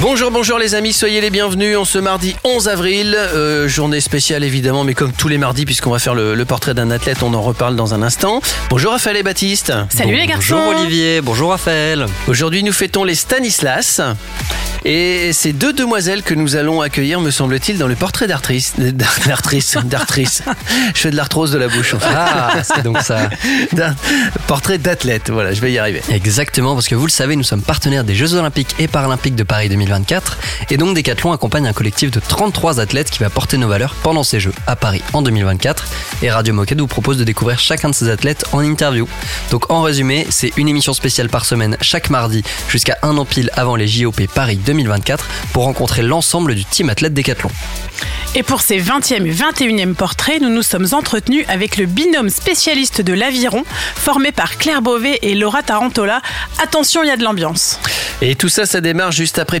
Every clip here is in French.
Bonjour, bonjour les amis, soyez les bienvenus en ce mardi 11 avril, euh, journée spéciale évidemment, mais comme tous les mardis, puisqu'on va faire le, le portrait d'un athlète, on en reparle dans un instant. Bonjour Raphaël et Baptiste. Salut les garçons Bonjour Olivier, bonjour Raphaël. Aujourd'hui nous fêtons les Stanislas. Et c'est deux demoiselles que nous allons accueillir, me semble-t-il, dans le portrait d'artrice. D'artrice, d'artrice. Je fais de l'arthrose de la bouche. en fait. Ah, c'est donc ça. D'un portrait d'athlète, voilà, je vais y arriver. Exactement, parce que vous le savez, nous sommes partenaires des Jeux Olympiques et Paralympiques de Paris 2024. Et donc Decathlon accompagne un collectif de 33 athlètes qui va porter nos valeurs pendant ces Jeux à Paris en 2024. Et Radio Moquette vous propose de découvrir chacun de ces athlètes en interview. Donc en résumé, c'est une émission spéciale par semaine chaque mardi jusqu'à un an pile avant les JOP Paris 2024 pour rencontrer l'ensemble du team athlète Decathlon. Et pour ces 20e et 21e portraits, nous nous sommes entretenus avec le binôme spécialiste de l'aviron, formé par Claire Beauvais et Laura Tarantola. Attention, il y a de l'ambiance. Et tout ça, ça démarre juste après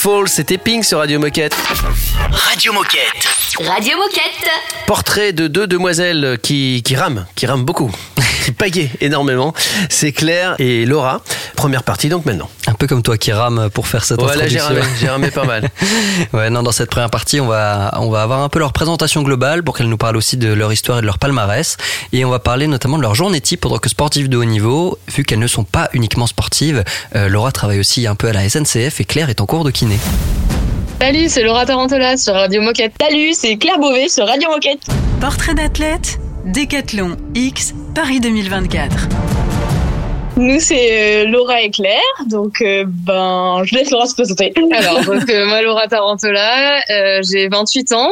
Fall, c'était Pink sur Radio Moquette. Radio Moquette. Radio Moquette. Portrait de deux demoiselles qui, qui rament, qui rament beaucoup, qui pagaient énormément. C'est Claire et Laura. Première partie donc maintenant. Un peu comme toi qui rame pour faire cette Voilà, j'ai introduction. ramé, j'ai ramé pas mal. Ouais, non, dans cette première partie, on va, on va avoir un peu leur présentation globale pour qu'elles nous parlent aussi de leur histoire et de leur palmarès. Et on va parler notamment de leur journée type en tant que sportives de haut niveau, vu qu'elles ne sont pas uniquement sportives. Euh, Laura travaille aussi un peu à la SNCF et Claire est en cours de kiné. Salut, c'est Laura Tarantola sur Radio Moquette. Salut, c'est Claire Beauvais sur Radio Moquette. Portrait d'athlète, Décathlon X, Paris 2024. Nous, c'est euh, Laura et Claire. Donc, euh, ben, je laisse Laura se présenter. Alors, euh, moi, Laura Tarantola, j'ai 28 ans.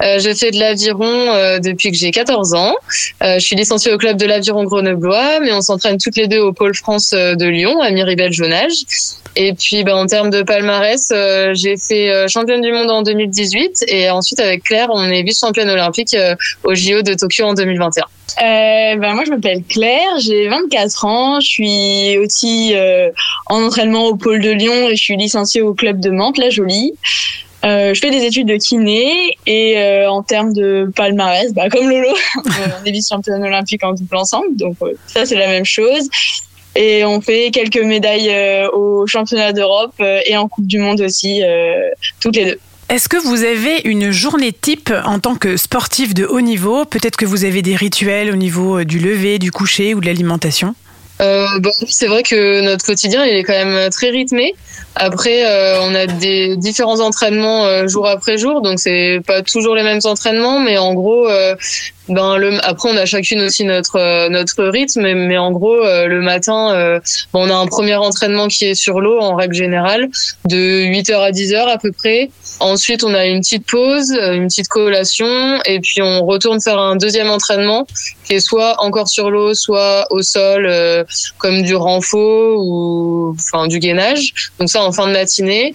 Je fais de l'aviron depuis que j'ai 14 ans. Je suis licenciée au club de l'aviron grenoblois, mais on s'entraîne toutes les deux au pôle France de Lyon, à Miribel-Jonage. Et puis, ben, en termes de palmarès, euh, j'ai fait euh, championne du monde en 2018. Et ensuite, avec Claire, on est vice-championne olympique euh, au JO de Tokyo en 2021. Euh, ben moi je m'appelle Claire, j'ai 24 ans, je suis aussi euh, en entraînement au pôle de Lyon et je suis licenciée au club de Mantes, la Jolie. Euh, je fais des études de kiné et euh, en termes de palmarès, bah, comme Lolo, on est vice-championne olympique en double ensemble, donc euh, ça c'est la même chose. Et on fait quelques médailles euh, au championnat d'Europe euh, et en Coupe du Monde aussi, euh, toutes les deux. Est-ce que vous avez une journée type en tant que sportif de haut niveau? Peut-être que vous avez des rituels au niveau du lever, du coucher ou de l'alimentation? Euh, bon, c'est vrai que notre quotidien il est quand même très rythmé. Après, euh, on a des différents entraînements euh, jour après jour, donc c'est pas toujours les mêmes entraînements, mais en gros, ben le, après on a chacune aussi notre euh, notre rythme, mais, mais en gros euh, le matin, euh, on a un premier entraînement qui est sur l'eau en règle générale de 8h à 10h à peu près. Ensuite, on a une petite pause, euh, une petite collation, et puis on retourne faire un deuxième entraînement qui est soit encore sur l'eau, soit au sol, euh, comme du renfort ou enfin du gainage. Donc ça en fin de matinée.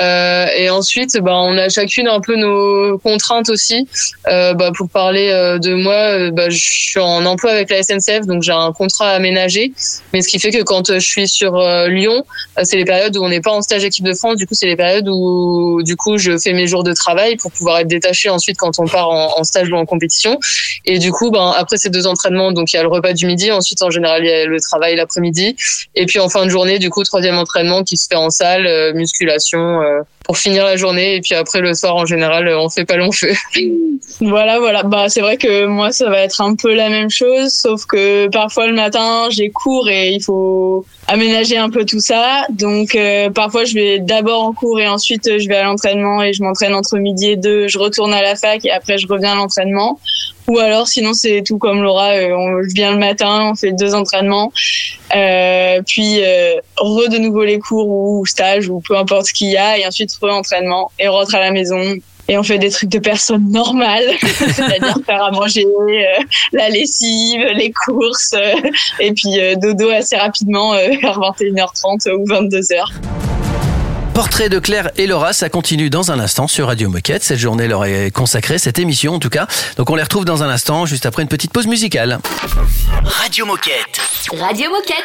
Euh, et ensuite, bah, on a chacune un peu nos contraintes aussi. Euh, bah, pour parler euh, de moi, euh, bah, je suis en emploi avec la SNCF, donc j'ai un contrat aménagé. Mais ce qui fait que quand je suis sur Lyon, c'est les périodes où on n'est pas en stage équipe de France. Du coup, c'est les périodes où, du coup, je fais mes jours de travail pour pouvoir être détaché ensuite quand on part en, en stage ou en compétition. Et du coup, ben, après ces deux entraînements, donc il y a le repas du midi. Ensuite, en général, il y a le travail l'après-midi. Et puis en fin de journée, du coup, troisième entraînement qui se fait en salle, musculation, pour finir la journée. Et puis après, le soir, en général, euh, on fait pas long feu. Voilà, voilà. Bah, c'est vrai que moi, ça va être un peu la même chose, sauf que parfois le matin, j'ai cours et il faut aménager un peu tout ça. Donc, euh, parfois, je vais d'abord en cours et ensuite, euh, je vais à l'entraînement et je m'entraîne entre midi et deux. Je retourne à la fac et après, je reviens à l'entraînement. Ou alors, sinon, c'est tout comme Laura. euh, on je viens le matin, on fait deux entraînements, euh, puis euh, re de nouveau les cours ou stage ou peu importe ce qu'il y a, et ensuite re-entraînement et rentre à la maison. Et on fait des trucs de personnes normales, c'est-à-dire faire à manger, la lessive, les courses, et puis dodo assez rapidement vers 21h30 ou 22h. Portrait de Claire et Laura, ça continue dans un instant sur Radio Moquette. Cette journée leur est consacrée, cette émission en tout cas. Donc on les retrouve dans un instant, juste après une petite pause musicale. Radio Moquette. Radio Moquette.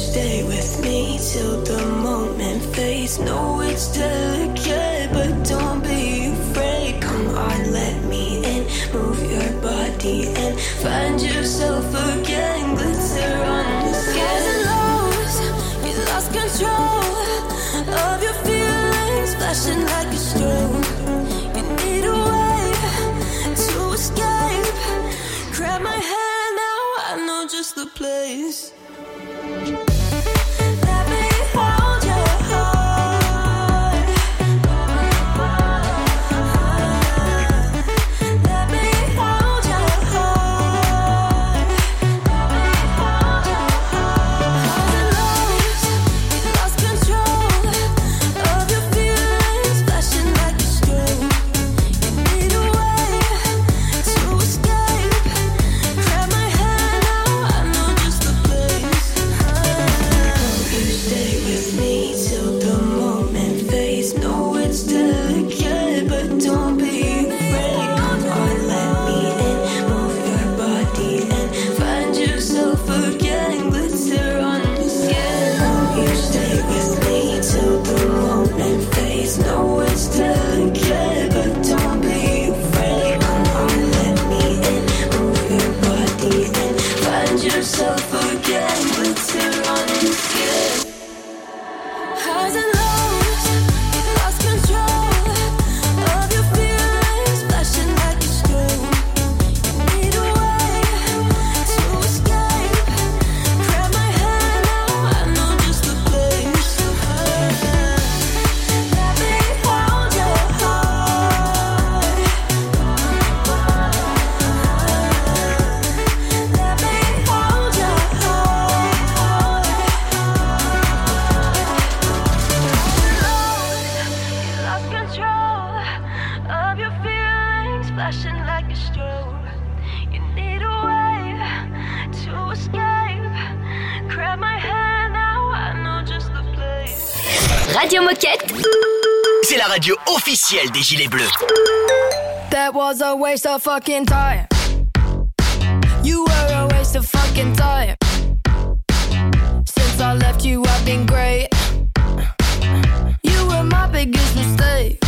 Stay with me till the moment fades? No, it's delicate, but don't be afraid. Come on, let me in. Move your body and find yourself again. Glitter on the skin. and lows, you lost control of your feelings, flashing like a strobe. You need a wave to escape. Grab my hand now, I know just the place. Radio Moquette. C'est la radio officielle des Gilets Bleus. That was a waste of fucking time. You were a waste of fucking time. Since I left you, I've been great. You were my biggest mistake.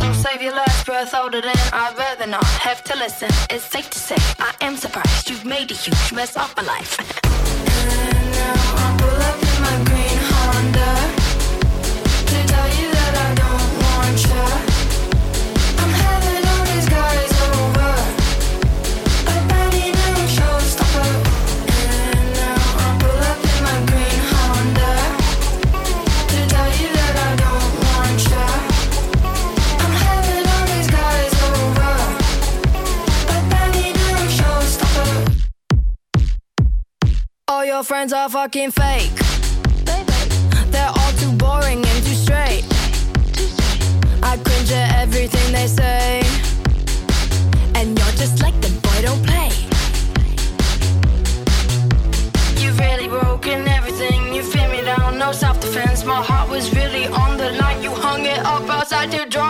Don't save your last breath older than I'd rather not have to listen. It's safe to say I am surprised you've made a huge mess of my life. And now I pull up your friends are fucking fake. They're all too boring and too straight. I cringe at everything they say. And you're just like the boy, don't play. You've really broken everything. You feel me down, no self defense. My heart was really on the line. You hung it up outside to dry.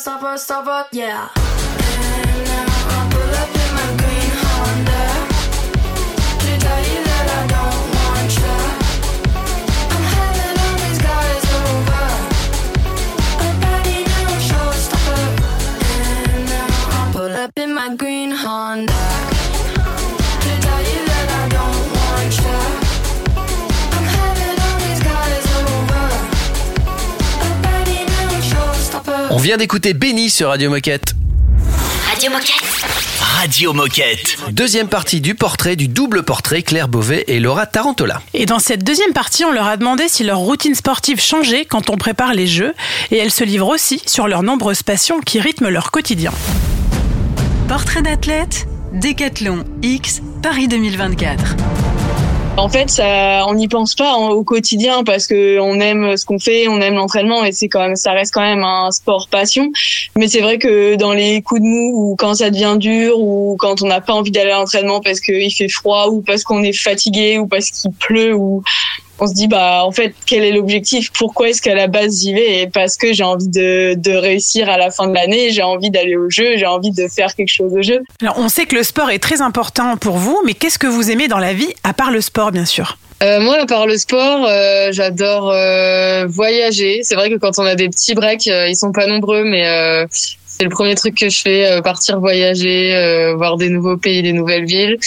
Stopper, stopper, yeah. And now I pull up in my green Honda to tell you that I don't want you. I'm having all these guys over. I bet he never shows. Stopper. And now I pull up in my green Honda vient d'écouter Benny sur Radio Moquette. Radio Moquette. Radio Moquette. Deuxième partie du portrait, du double portrait, Claire Beauvais et Laura Tarantola. Et dans cette deuxième partie, on leur a demandé si leur routine sportive changeait quand on prépare les jeux. Et elles se livrent aussi sur leurs nombreuses passions qui rythment leur quotidien. Portrait d'athlète, Décathlon X, Paris 2024. En fait, ça, on n'y pense pas en- au quotidien parce que on aime ce qu'on fait, on aime l'entraînement et c'est quand même, ça reste quand même un sport passion. Mais c'est vrai que dans les coups de mou ou quand ça devient dur ou quand on n'a pas envie d'aller à l'entraînement parce qu'il fait froid ou parce qu'on est fatigué ou parce qu'il pleut ou on se dit bah en fait quel est l'objectif? Pourquoi est-ce qu'à la base j'y vais? Et parce que j'ai envie de, de réussir à la fin de l'année, j'ai envie d'aller au jeu, j'ai envie de faire quelque chose au jeu. Alors, on sait que le sport est très important pour vous, mais qu'est-ce que vous aimez dans la vie, à part le sport, bien sûr? Euh, moi, à part le sport, euh, j'adore euh, voyager. C'est vrai que quand on a des petits breaks, euh, ils sont pas nombreux, mais euh, c'est le premier truc que je fais, euh, partir voyager, euh, voir des nouveaux pays, des nouvelles villes.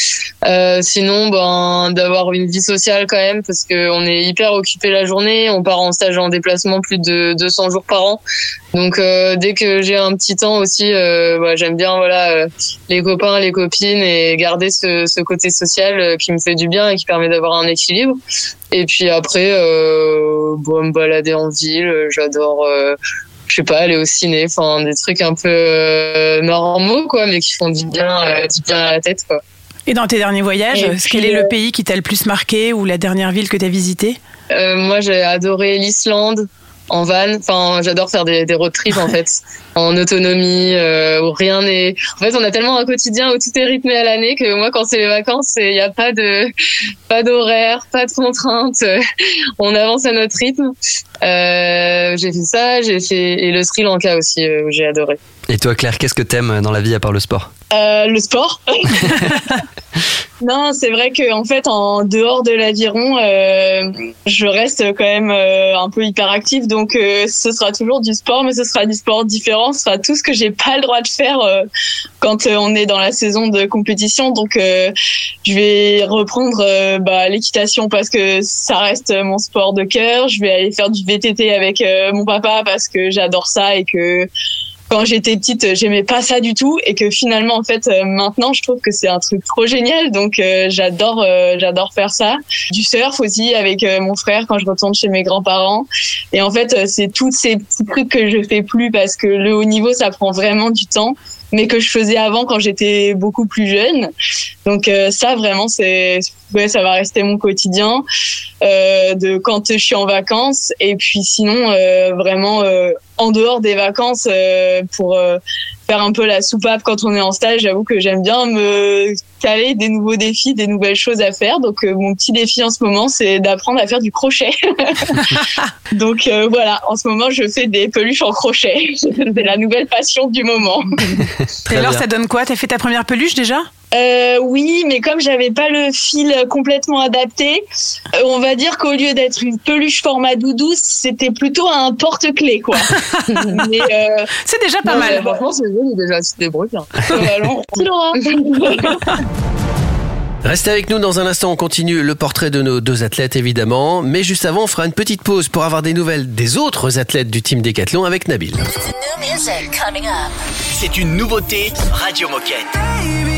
Euh, sinon, ben d'avoir une vie sociale quand même, parce que on est hyper occupé la journée. On part en stage en déplacement plus de 200 jours par an. Donc euh, dès que j'ai un petit temps aussi, euh, bah, j'aime bien voilà euh, les copains, les copines et garder ce, ce côté social qui me fait du bien et qui permet d'avoir un équilibre. Et puis après, bon, me balader en ville, j'adore, je sais pas, aller au ciné, enfin des trucs un peu euh, normaux quoi, mais qui font du bien, euh, du bien à la tête quoi. Et dans tes derniers voyages, Et quel est euh, le pays qui t'a le plus marqué ou la dernière ville que tu as visitée? Euh, moi, j'ai adoré l'Islande en van. Enfin, j'adore faire des, des road trips en fait. En autonomie, euh, où rien n'est. En fait, on a tellement un quotidien où tout est rythmé à l'année que moi, quand c'est les vacances, il n'y a pas de pas d'horaire, pas de contraintes. on avance à notre rythme. Euh, j'ai fait ça, j'ai fait et le Sri Lanka aussi, euh, où j'ai adoré. Et toi, Claire, qu'est-ce que t'aimes dans la vie à part le sport? Euh, le sport. non, c'est vrai que en fait, en dehors de l'aviron, euh, je reste quand même euh, un peu hyperactive, donc ce sera toujours du sport, mais ce sera du sport différent. Ce sera tout ce que j'ai pas le droit de faire euh, quand euh, on est dans la saison de compétition. Donc, euh, je vais reprendre bah, l'équitation parce que ça reste mon sport de cœur. Je vais aller faire du VTT avec mon papa parce que j'adore ça et que quand j'étais petite, j'aimais pas ça du tout et que finalement en fait euh, maintenant je trouve que c'est un truc trop génial. Donc euh, j'adore euh, j'adore faire ça. Du surf aussi avec euh, mon frère quand je retourne chez mes grands-parents. Et en fait euh, c'est tous ces petits trucs que je fais plus parce que le haut niveau ça prend vraiment du temps mais que je faisais avant quand j'étais beaucoup plus jeune. Donc euh, ça vraiment c'est ouais, ça va rester mon quotidien euh, de quand je suis en vacances et puis sinon euh, vraiment euh, en dehors des vacances euh, pour euh, faire un peu la soupape quand on est en stage. J'avoue que j'aime bien me caler des nouveaux défis, des nouvelles choses à faire. Donc euh, mon petit défi en ce moment, c'est d'apprendre à faire du crochet. Donc euh, voilà, en ce moment, je fais des peluches en crochet. c'est la nouvelle passion du moment. Et alors, ça donne quoi? T'as fait ta première peluche déjà? Euh, oui, mais comme j'avais pas le fil complètement adapté, euh, on va dire qu'au lieu d'être une peluche format doudou, c'était plutôt un porte-clés, quoi. euh, C'est déjà pas Non, mal. mais Franchement, c'est joli déjà, allons, petit Laura. Restez avec nous dans un instant, on continue le portrait de nos deux athlètes évidemment, mais juste avant on fera une petite pause pour avoir des nouvelles des autres athlètes du team Décathlon avec Nabil. C'est une nouveauté Radio Moquette.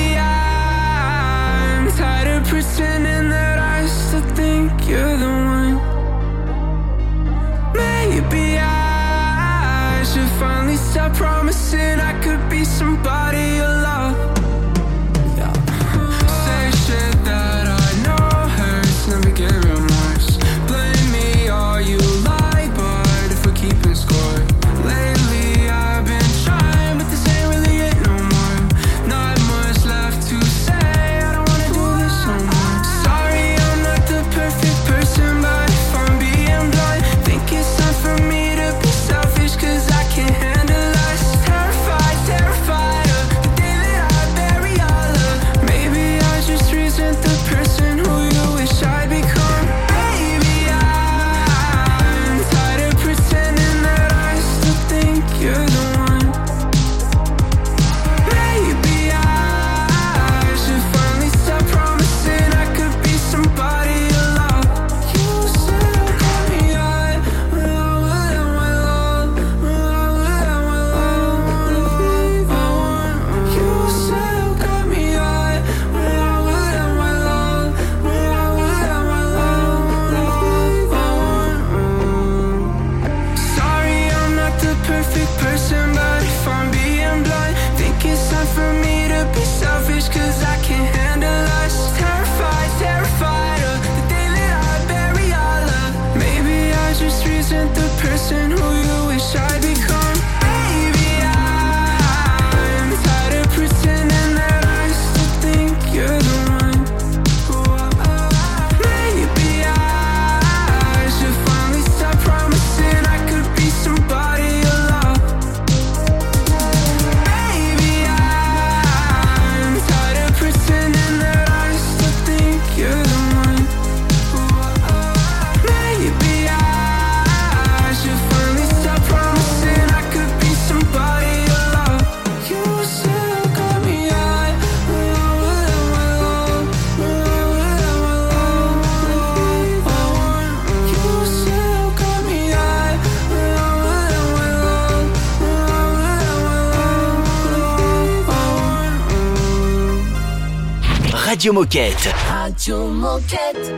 Radio Moquette. Radio Moquette.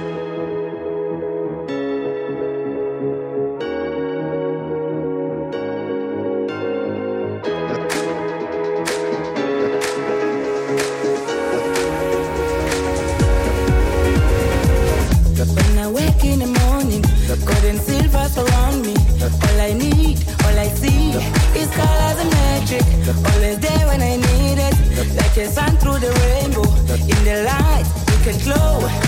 When I wake in the morning, gold and silver surround me. All I need, all I see is colors and magic. Always there when I need it, a sun. The light, you can glow.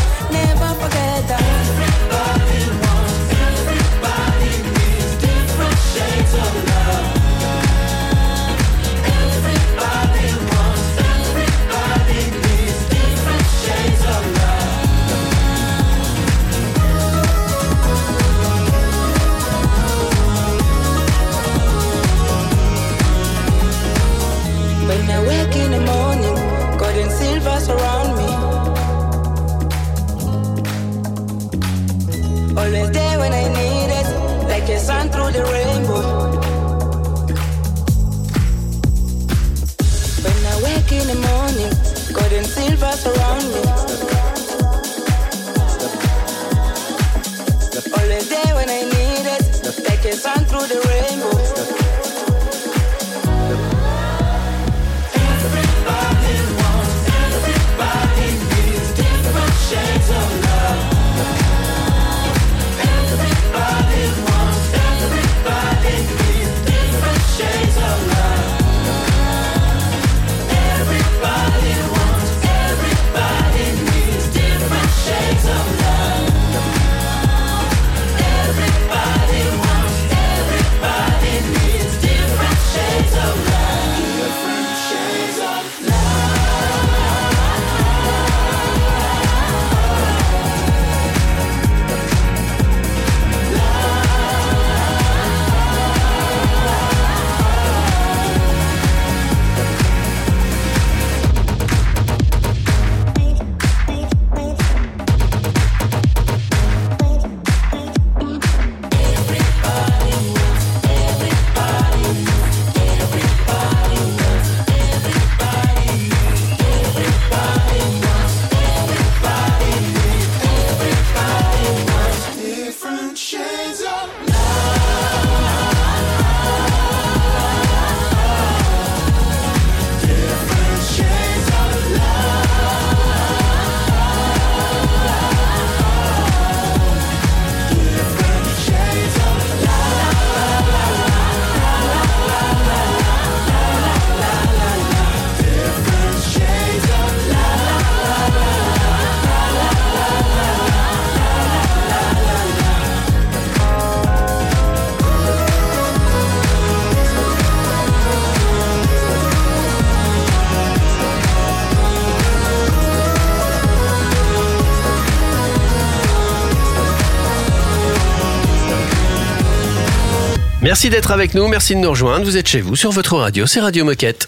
Merci d'être avec nous, merci de nous rejoindre. Vous êtes chez vous sur votre radio, c'est Radio Moquette.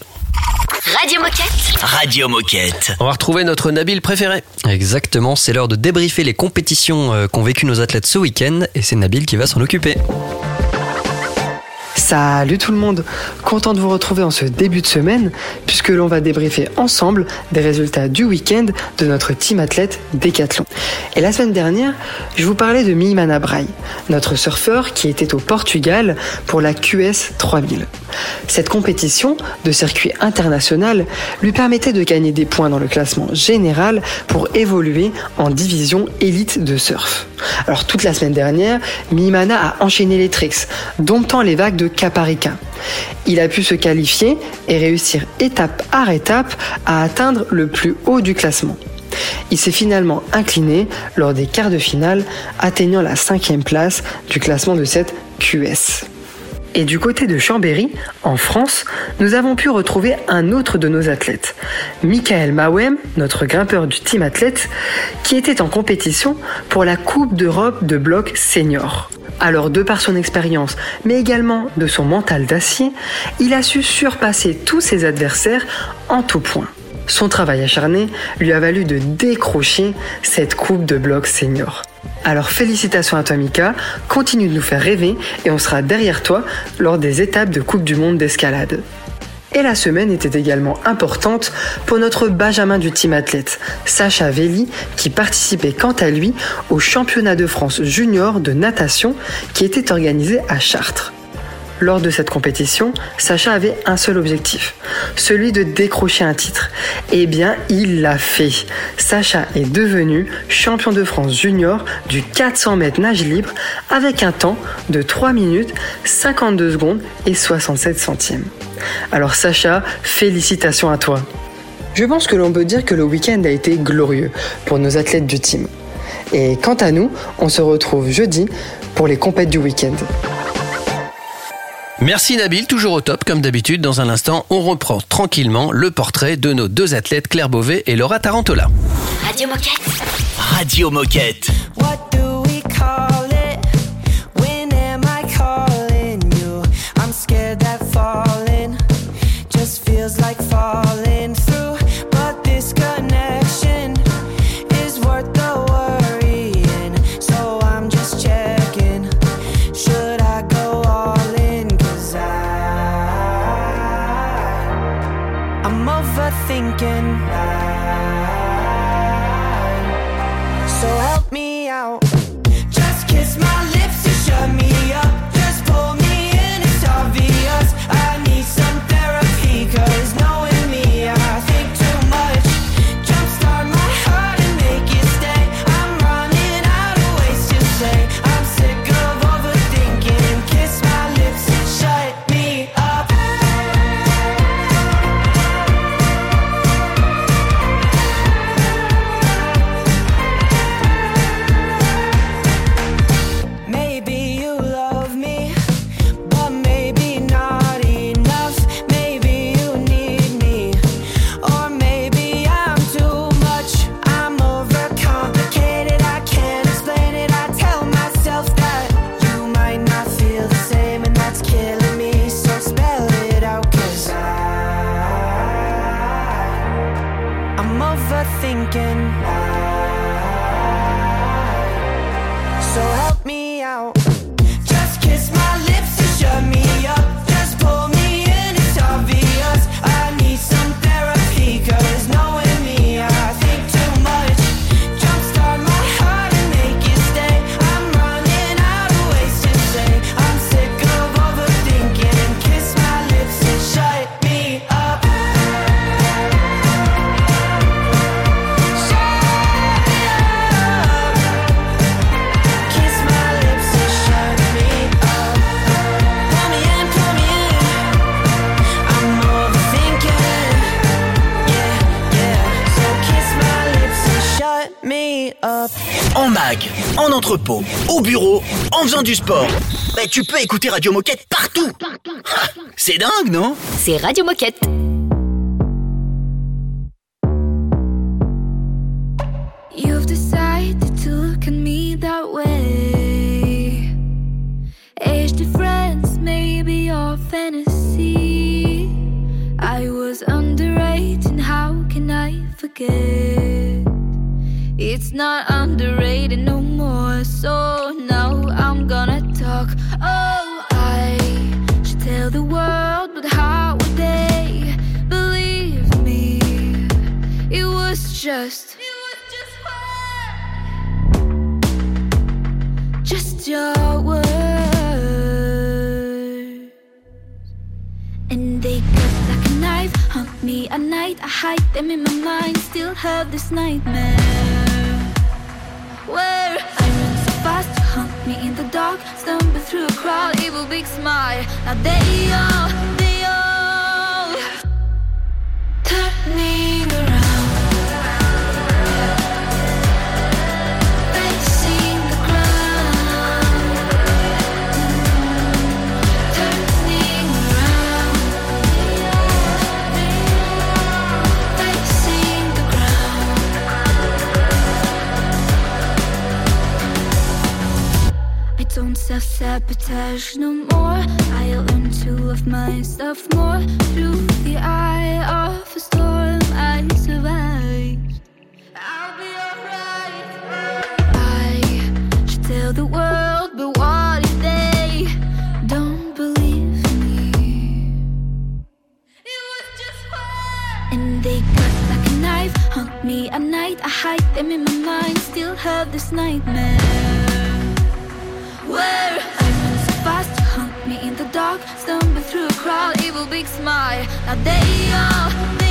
Radio Moquette. Radio Moquette. On va retrouver notre Nabil préféré. Exactement, c'est l'heure de débriefer les compétitions euh, qu'ont vécu nos athlètes ce week-end et c'est Nabil qui va s'en occuper. Salut tout le monde, content de vous retrouver en ce début de semaine puisque l'on va débriefer ensemble des résultats du week-end de notre team athlète Décathlon. Et la semaine dernière, je vous parlais de Mimana Braille, notre surfeur qui était au Portugal pour la QS 3000. Cette compétition de circuit international lui permettait de gagner des points dans le classement général pour évoluer en division élite de surf. Alors toute la semaine dernière, Mimana a enchaîné les tricks, domptant les vagues de Il a pu se qualifier et réussir étape par étape à atteindre le plus haut du classement. Il s'est finalement incliné lors des quarts de finale, atteignant la cinquième place du classement de cette QS. Et du côté de Chambéry, en France, nous avons pu retrouver un autre de nos athlètes, Michael Mawem, notre grimpeur du team athlète, qui était en compétition pour la Coupe d'Europe de bloc senior. Alors, de par son expérience, mais également de son mental d'acier, il a su surpasser tous ses adversaires en tout point. Son travail acharné lui a valu de décrocher cette coupe de bloc senior. Alors félicitations à toi Mika, continue de nous faire rêver et on sera derrière toi lors des étapes de Coupe du Monde d'escalade. Et la semaine était également importante pour notre Benjamin du team athlète, Sacha Velli, qui participait quant à lui au championnat de France junior de natation qui était organisé à Chartres. Lors de cette compétition, Sacha avait un seul objectif, celui de décrocher un titre. Eh bien, il l'a fait. Sacha est devenu champion de France junior du 400 mètres nage libre avec un temps de 3 minutes 52 secondes et 67 centièmes. Alors Sacha, félicitations à toi. Je pense que l'on peut dire que le week-end a été glorieux pour nos athlètes du team. Et quant à nous, on se retrouve jeudi pour les compètes du week-end. Merci Nabil, toujours au top comme d'habitude. Dans un instant, on reprend tranquillement le portrait de nos deux athlètes Claire Beauvais et Laura Tarantola. Radio Moquette. Radio Moquette. What en entrepôt, au bureau, en faisant du sport. Bah, tu peux écouter Radio Moquette partout. Ah, C'est dingue, non? C'est Radio Moquette. You've decided to look at me that way. Age difference, maybe your fantasy. I was underrated, how can I forget? It's not underrated no more, so now I'm gonna talk. Oh, I should tell the world, but how would they believe me? It was just. just your words. And they cut like a knife, hunt me at night. I hide them in my mind, still have this nightmare. Where I run so fast, you hunt me in the dark, stumble through a crowd, evil big smile. Now they all, they all turning around. I don't self-sabotage no more. I'll learn to love myself more. Through the eye of a storm I survived. I'll be alright. I should tell the world But what if they don't believe me? It was just fun. And they cut like a knife Hunt me at night. I hide them in my mind Still have this nightmare where I'm so fast, hunt me in the dark, stumble through a crowd, evil big smile. Now they all.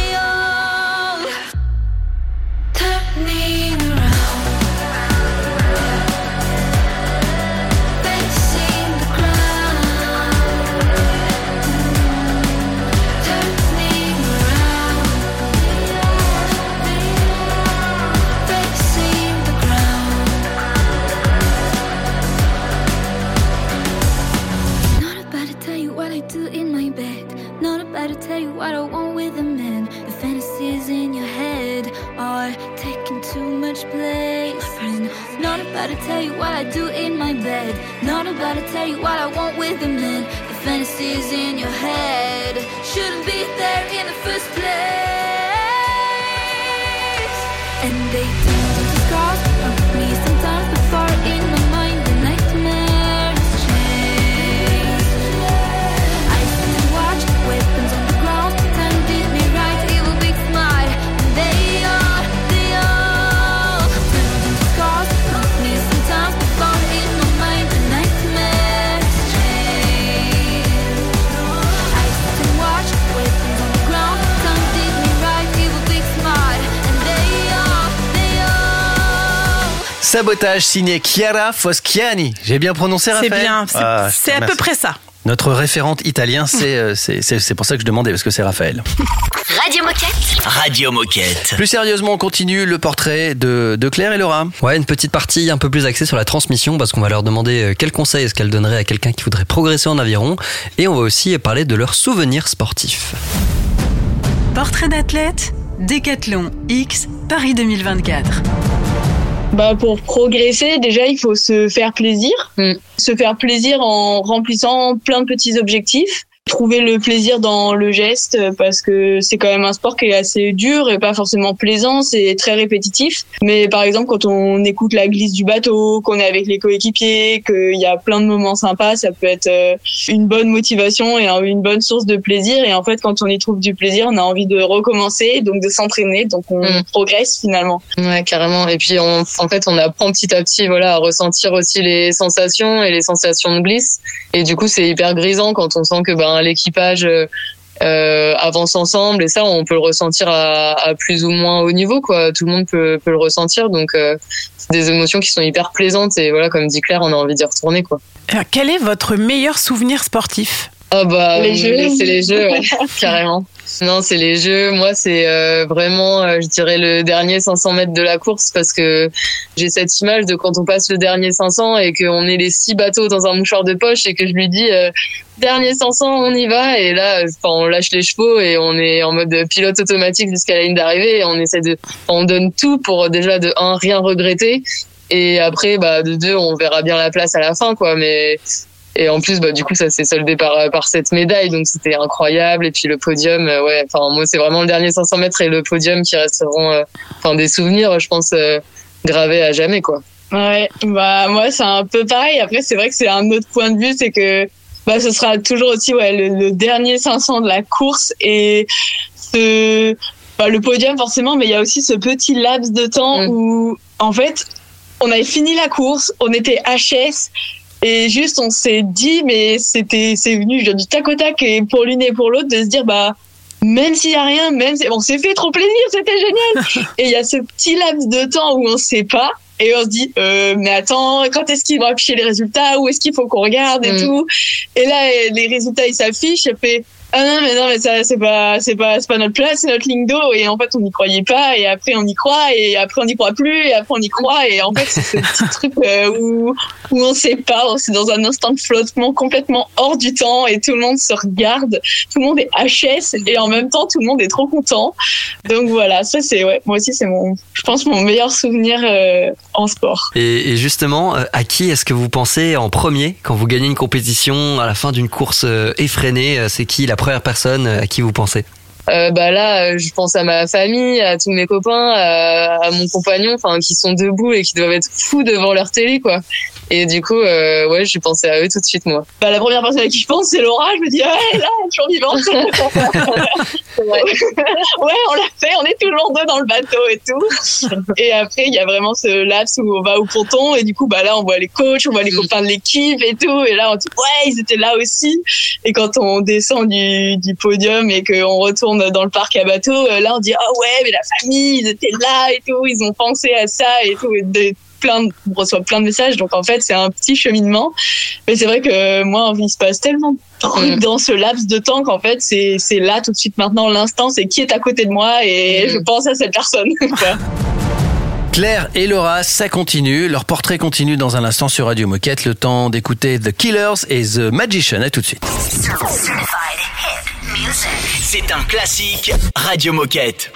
To tell you what I do in my bed. Not about to tell you what I want with a man. The fantasies in your head shouldn't be there in the first place. And they turn Sabotage signé Chiara Foschiani. J'ai bien prononcé, C'est Raphaël bien, c'est Ah, je te c'est à peu près ça. Notre référente italien, c'est euh, c'est- pour ça que je demandais, parce que c'est Raphaël. Radio Moquette. Radio Moquette. Plus sérieusement, on continue le portrait de, de Claire et Laura. Ouais, une petite partie un peu plus axée sur la transmission parce qu'on va leur demander euh, quels conseils est-ce qu'elles donneraient à quelqu'un qui voudrait progresser en aviron et on va aussi parler de leurs souvenirs sportifs. Portrait d'athlète, Décathlon X, Paris 2024. Bah pour progresser, déjà il faut se faire plaisir, se faire plaisir en remplissant plein de petits objectifs. Trouver le plaisir dans le geste euh, parce que c'est quand même un sport qui est assez dur et pas forcément plaisant, c'est très répétitif. Mais par exemple quand on écoute la glisse du bateau, qu'on est avec les coéquipiers, qu'il y a plein de moments sympas, ça peut être euh, une bonne motivation et un- une bonne source de plaisir. Et en fait quand on y trouve du plaisir, on a envie de recommencer, donc de s'entraîner, donc on Mm. progresse finalement. Ouais, carrément. Et puis, on, en fait, on apprend petit à petit, voilà, à ressentir aussi les sensations et les sensations de glisse. Et du coup, c'est hyper grisant quand on sent que ben l'équipage euh, euh, avance ensemble. Et ça, on peut le ressentir à, plus ou moins haut niveau, quoi. Tout le monde peut, peut le ressentir. Donc, euh, c'est des émotions qui sont hyper plaisantes. Et voilà, comme dit Claire, on a envie d'y retourner, quoi. Alors, quel est votre meilleur souvenir sportif? Ah bah Les jeux. c'est les jeux ouais, carrément. Non, c'est les jeux. Moi, c'est euh, vraiment, euh, je dirais, le dernier 500 mètres de la course parce que j'ai cette image de quand on passe le dernier 500 et qu'on est les six bateaux dans un mouchoir de poche et que je lui dis euh, dernier 500, on y va. Et là, enfin, on lâche les chevaux et on est en mode pilote automatique jusqu'à la ligne d'arrivée et on essaie de, on donne tout pour déjà de un rien regretter et après, bah de deux, on verra bien la place à la fin, quoi. Mais et en plus, bah, du coup, ça s'est soldé par, par cette médaille, donc c'était incroyable. Et puis le podium, euh, ouais, enfin, moi, c'est vraiment le dernier 500 mètres et le podium qui resteront, euh, enfin, des souvenirs, je pense, euh, gravés à jamais, quoi. Ouais, bah moi c'est un peu pareil. Après c'est vrai que c'est un autre point de vue, c'est que bah ce sera toujours aussi ouais le, le dernier 500 de la course et ce bah, le podium forcément, mais il y a aussi ce petit laps de temps où en fait on avait fini la course, on était HS et juste on s'est dit mais c'était c'est venu genre, du tac au tac et pour l'une et pour l'autre de se dire bah même s'il y a rien, même si on s'est fait trop plaisir, c'était génial. et il y a ce petit laps de temps où on sait pas et on se dit euh, mais attends, quand est-ce qu'ils vont afficher les résultats Où est-ce qu'il faut qu'on regarde et Mm. tout Et là les résultats ils s'affichent et fait ah non mais non mais ça c'est pas c'est pas c'est pas notre place c'est notre ligne d'eau. Et en fait on n'y croyait pas et après on y croit et après on n'y croit plus et après on y croit. Et en fait c'est ce petit truc euh, où où on sait pas c'est dans un instant de flottement complètement hors du temps et tout le monde se regarde tout le monde est HS et en même temps tout le monde est trop content. Donc voilà ça c'est ouais moi aussi c'est mon je pense mon meilleur souvenir euh, en sport. Et, et justement, euh, à qui est-ce que vous pensez en premier quand vous gagnez une compétition à la fin d'une course euh, effrénée? C'est qui la première personne euh, à qui vous pensez Euh, bah là, euh, je pense à ma famille, à tous mes copains, à, à mon compagnon, enfin qui sont debout et qui doivent être fous devant leur télé, quoi. Et du coup, euh, ouais, j'ai pensé à eux tout de suite, moi. Bah, la première personne à qui je pense, c'est Laura. Je me dis, ouais, là, toujours vivante. ouais, on l'a fait, on est toujours deux dans le bateau et tout. Et après, il y a vraiment ce laps où on va au ponton et du coup, bah là, on voit les coachs, on voit les copains de l'équipe et tout. Et là, on dit, ouais, ils étaient là aussi. Et quand on descend du, du podium et qu'on retourne dans le parc à bateau, euh, là, on dit, ah ouais, mais la famille, ils étaient là et tout, ils ont pensé à ça et tout. Et plein de- on reçoit plein de messages donc en fait c'est un petit cheminement mais c'est vrai que moi il se passe tellement de trucs dans ce laps de temps qu'en fait c'est c'est là tout de suite maintenant l'instant c'est qui est à côté de moi et je pense à cette personne. Claire et Laura, ça continue. Leur portrait continue dans un instant sur Radio Moquette. Le temps d'écouter The Killers et The Magician. À tout de suite. C'est un classique Radio Moquette.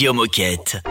Radio Moquette.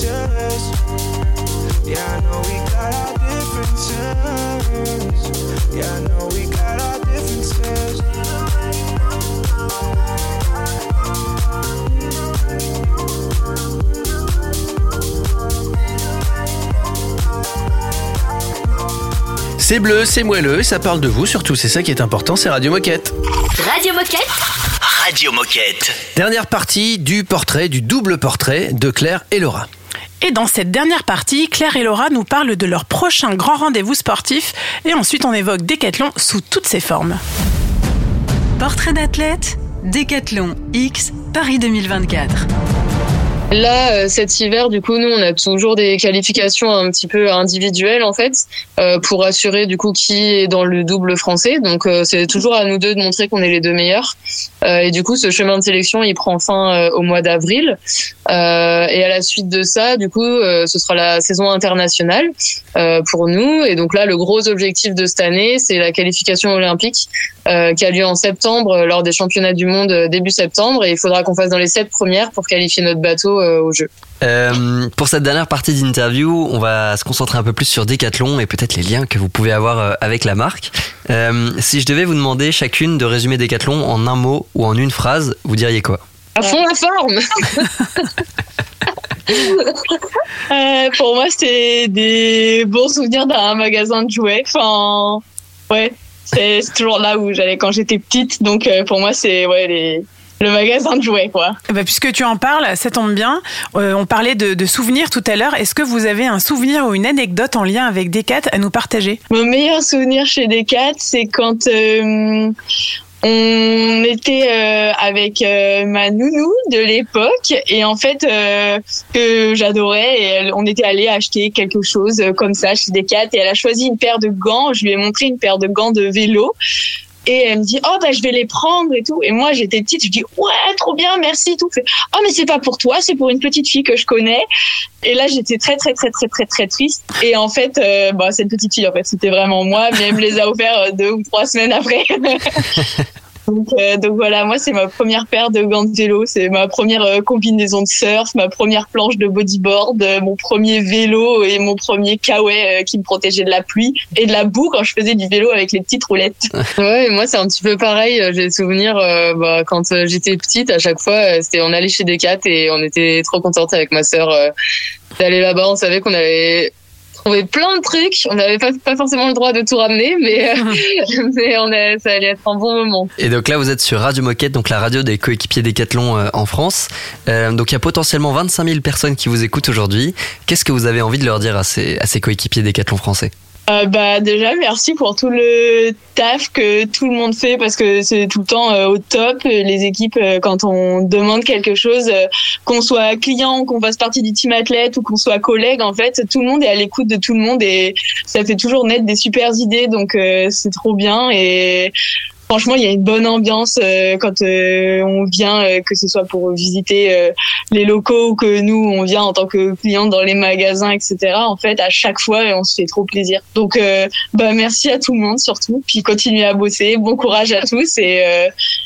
Differences. Yeah, I know we got our differences. Yeah, I know we got our differences. C'est bleu, c'est moelleux, ça parle de vous surtout, c'est ça qui est important, c'est Radio Moquette. Radio Moquette Radio Moquette. Dernière partie du portrait, du double portrait de Claire et Laura. Et dans cette dernière partie, Claire et Laura nous parlent de leur prochain grand rendez-vous sportif et ensuite on évoque Décathlon sous toutes ses formes. Portrait d'athlète, Décathlon X, Paris 2024. Là, euh, cet hiver, du coup, nous, on a toujours des qualifications un petit peu individuelles, en fait, euh, pour assurer, du coup, qui est dans le double français. Donc, euh, c'est toujours à nous deux de montrer qu'on est les deux meilleurs. Et du coup, ce chemin de sélection, il prend fin au mois d'avril. Et à la suite de ça, du coup, ce sera la saison internationale pour nous. Et donc là, le gros objectif de cette année, c'est la qualification olympique qui a lieu en septembre lors des championnats du monde début septembre. Et il faudra qu'on fasse dans les sept premières pour qualifier notre bateau euh, au jeu. Euh, pour cette dernière partie d'interview, on va se concentrer un peu plus sur Decathlon et peut-être les liens que vous pouvez avoir euh, avec la marque. Euh, si je devais vous demander chacune de résumer Decathlon en un mot ou en une phrase, vous diriez quoi? À fond la forme Euh, pour moi, c'était des bons souvenirs d'un magasin de jouets. Enfin, ouais, c'est c'est toujours là où j'allais quand j'étais petite. Donc, euh, pour moi, c'est ouais, les, le magasin de jouets, quoi. Ben, puisque tu en parles, ça tombe bien. Euh, on parlait de, de souvenirs tout à l'heure. Est-ce que vous avez un souvenir ou une anecdote en lien avec Decat à nous partager? Mon meilleur souvenir chez Decat, c'est quand euh, on était euh, avec ma nounou de l'époque et en fait que j'adorais et elle- on était allé acheter quelque chose comme ça chez Decat et elle a choisi une paire de gants. Je lui ai montré une paire de gants de vélo. Et elle me dit oh bah je vais les prendre et tout. Et moi j'étais petite je dis ouais trop bien merci tout. Fait oh mais c'est pas pour toi c'est pour une petite fille que je connais. Et là j'étais très très très très très très triste. Et en fait euh, bah cette petite fille en fait c'était vraiment moi. Mais elle me les a offerts euh, deux ou trois semaines après donc, euh, donc voilà moi c'est ma première paire de gants de vélo c'est ma première euh, combinaison de surf ma première planche de bodyboard euh, mon premier vélo et mon premier kawaii euh, qui me protégeait de la pluie et de la boue quand je faisais du vélo avec les petites roulettes Ouais, et moi c'est un petit peu pareil. J'ai le souvenir euh, bah, quand euh, j'étais petite, à chaque fois, euh, c'était on allait chez Decat et on était trop contente avec ma sœur euh, d'aller là-bas. On savait qu'on allait trouver plein de trucs. On n'avait pas, pas forcément le droit de tout ramener, mais, euh, mais on a, ça allait être un bon moment. Et donc là, vous êtes sur Radio Moquette, donc la radio des coéquipiers Decathlon euh, en France. Euh, donc il y a potentiellement 25 000 personnes qui vous écoutent aujourd'hui. Qu'est-ce que vous avez envie de leur dire à ces, à ces coéquipiers Decathlon français? Euh, bah déjà merci pour tout le taf que tout le monde fait parce que c'est tout le temps euh, au top. Les équipes euh, quand on demande quelque chose qu'on soit client qu'on fasse partie du team athlète ou qu'on soit collègue en fait tout le monde est à l'écoute de tout le monde et ça fait toujours naître des super idées. Donc c'est trop bien et Franchement, il y a une bonne ambiance euh, quand euh, on vient, euh, que ce soit pour visiter les locaux ou que nous, on vient en tant que client dans les magasins, etc. En fait, à chaque fois, on se fait trop plaisir. Donc, bah, merci à tout le monde surtout. Puis continuez à bosser. Bon courage à tous et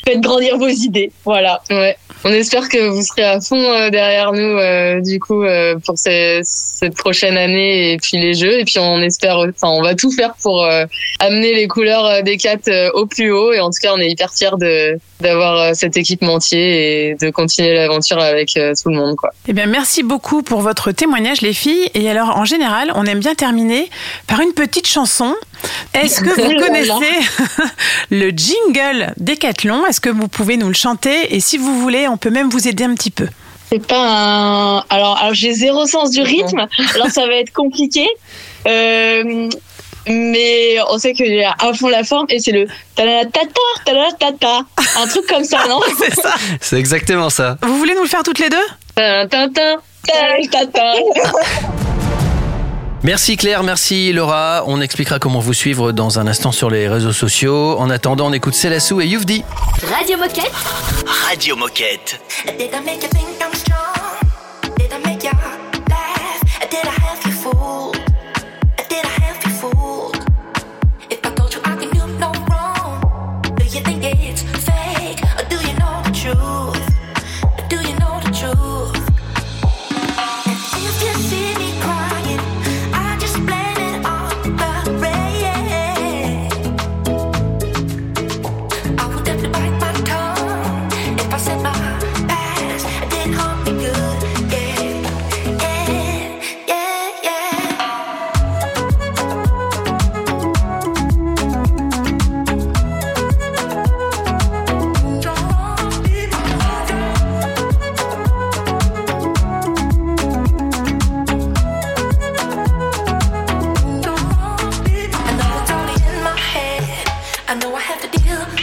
faites grandir vos idées. Voilà. Ouais. On espère que vous serez à fond derrière nous, euh, du coup, euh, pour ces- cette prochaine année et puis les jeux. Et puis on espère, enfin, on va tout faire pour euh, amener les couleurs des quatre euh, au plus haut. Et en tout cas, on est hyper fiers de d'avoir euh, cet équipementier et de continuer l'aventure avec euh, tout le monde, quoi. Eh bien, merci beaucoup pour votre témoignage, les filles. Et alors, en général, on aime bien terminer par une petite chanson. Est-ce que vous connaissez le jingle Décathlon Est-ce que vous pouvez nous le chanter? Et si vous voulez, on peut même vous aider un petit peu. C'est pas un. Alors, alors j'ai zéro sens du rythme. Alors ça va être compliqué. Euh, mais on sait qu'il est à fond la forme et c'est le talalatata un truc comme ça, non C'est ça. C'est exactement ça. Vous voulez nous le faire toutes les deux? Merci Claire, merci Laura. On expliquera comment vous suivre dans un instant sur les réseaux sociaux. En attendant, on écoute Célassou et Youfdi. Radio Moquette. Radio Moquette.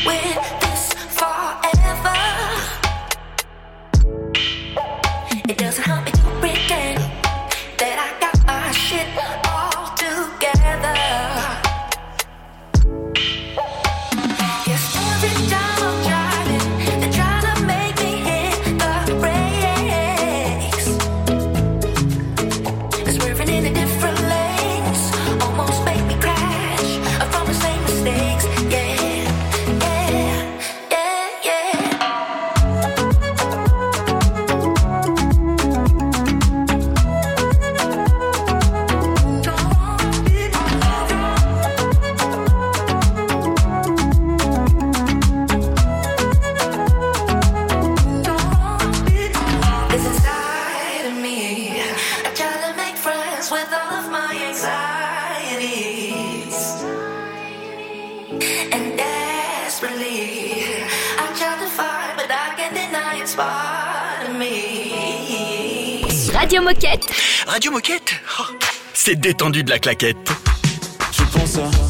with this forever. Radio Moquette. Radio Moquette? Oh, c'est détendu de la claquette. Je pense à...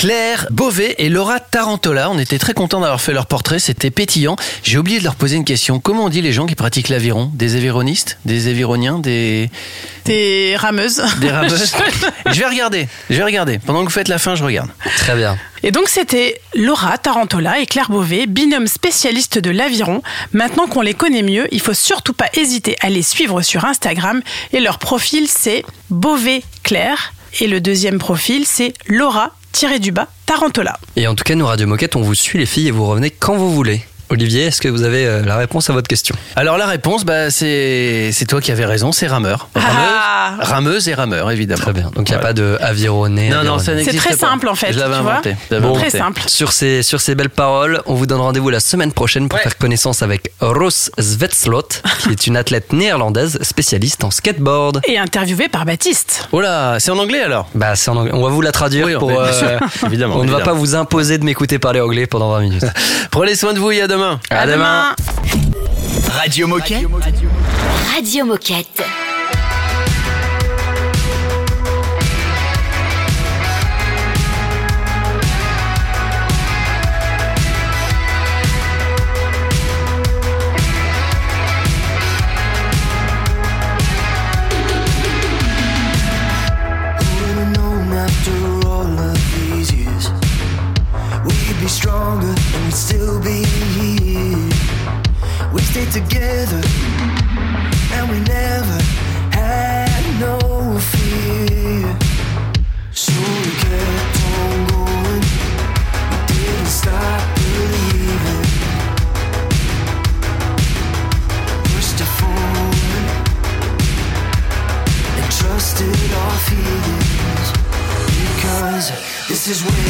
Claire Beauvais et Laura Tarantola, on était très contents d'avoir fait leur portrait, c'était pétillant. J'ai oublié de leur poser une question. Comment on dit les gens qui pratiquent l'aviron? Des avironistes? Des avironiens? Des... Des rameuses. Des rameuses Je vais regarder, je vais regarder. Pendant que vous faites la fin, je regarde. Très bien. Et donc c'était Laura Tarantola et Claire Beauvais, binôme spécialiste de l'aviron. Maintenant qu'on les connaît mieux, il faut surtout pas hésiter à les suivre sur Instagram et leur profil c'est Beauvais Claire et le deuxième profil c'est Laura tiré du bas Tarantola. Et en tout cas, nous, Radio Moquette, on vous suit les filles et vous revenez quand vous voulez. Olivier, est-ce que vous avez euh, la réponse à votre question? Alors la réponse, bah, c'est c'est toi qui avais raison, c'est rameur. Rameuse, Ah. rameuse et rameur, évidemment. Très bien. Donc il n'y a Ouais. pas de avironné. Non, non, ça n'existe très simple, en fait, Je l'avais tu vois. inventé. je l'avais Bon, Très simple. Sur ces, sur ces belles paroles, on vous donne rendez-vous la semaine prochaine pour faire connaissance avec Roos Zwetslot, qui est une athlète néerlandaise spécialiste en skateboard. Et interviewé par Baptiste. Oh là, c'est en anglais alors? Bah, c'est en anglais. On va vous la traduire Oui, pour. euh, évidemment. on ne va pas vous imposer de m'écouter parler anglais pendant 20 minutes. Prenez soin de vous et à demain. À demain. Radio Moquette. Radio Moquette. Stronger and we'd still be together and we never had no fear. So we kept on going We didn't stop believing. Pushed it forward and trusted our feelings because this is where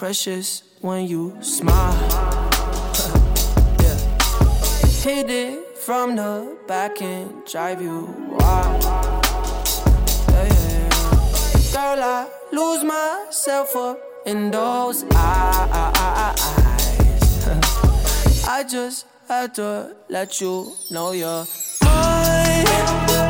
Precious when you smile. yeah. Hit it from the back and drive you wild. Yeah, yeah. Girl, I lose myself up in those eyes. I just had to let you know you're mine.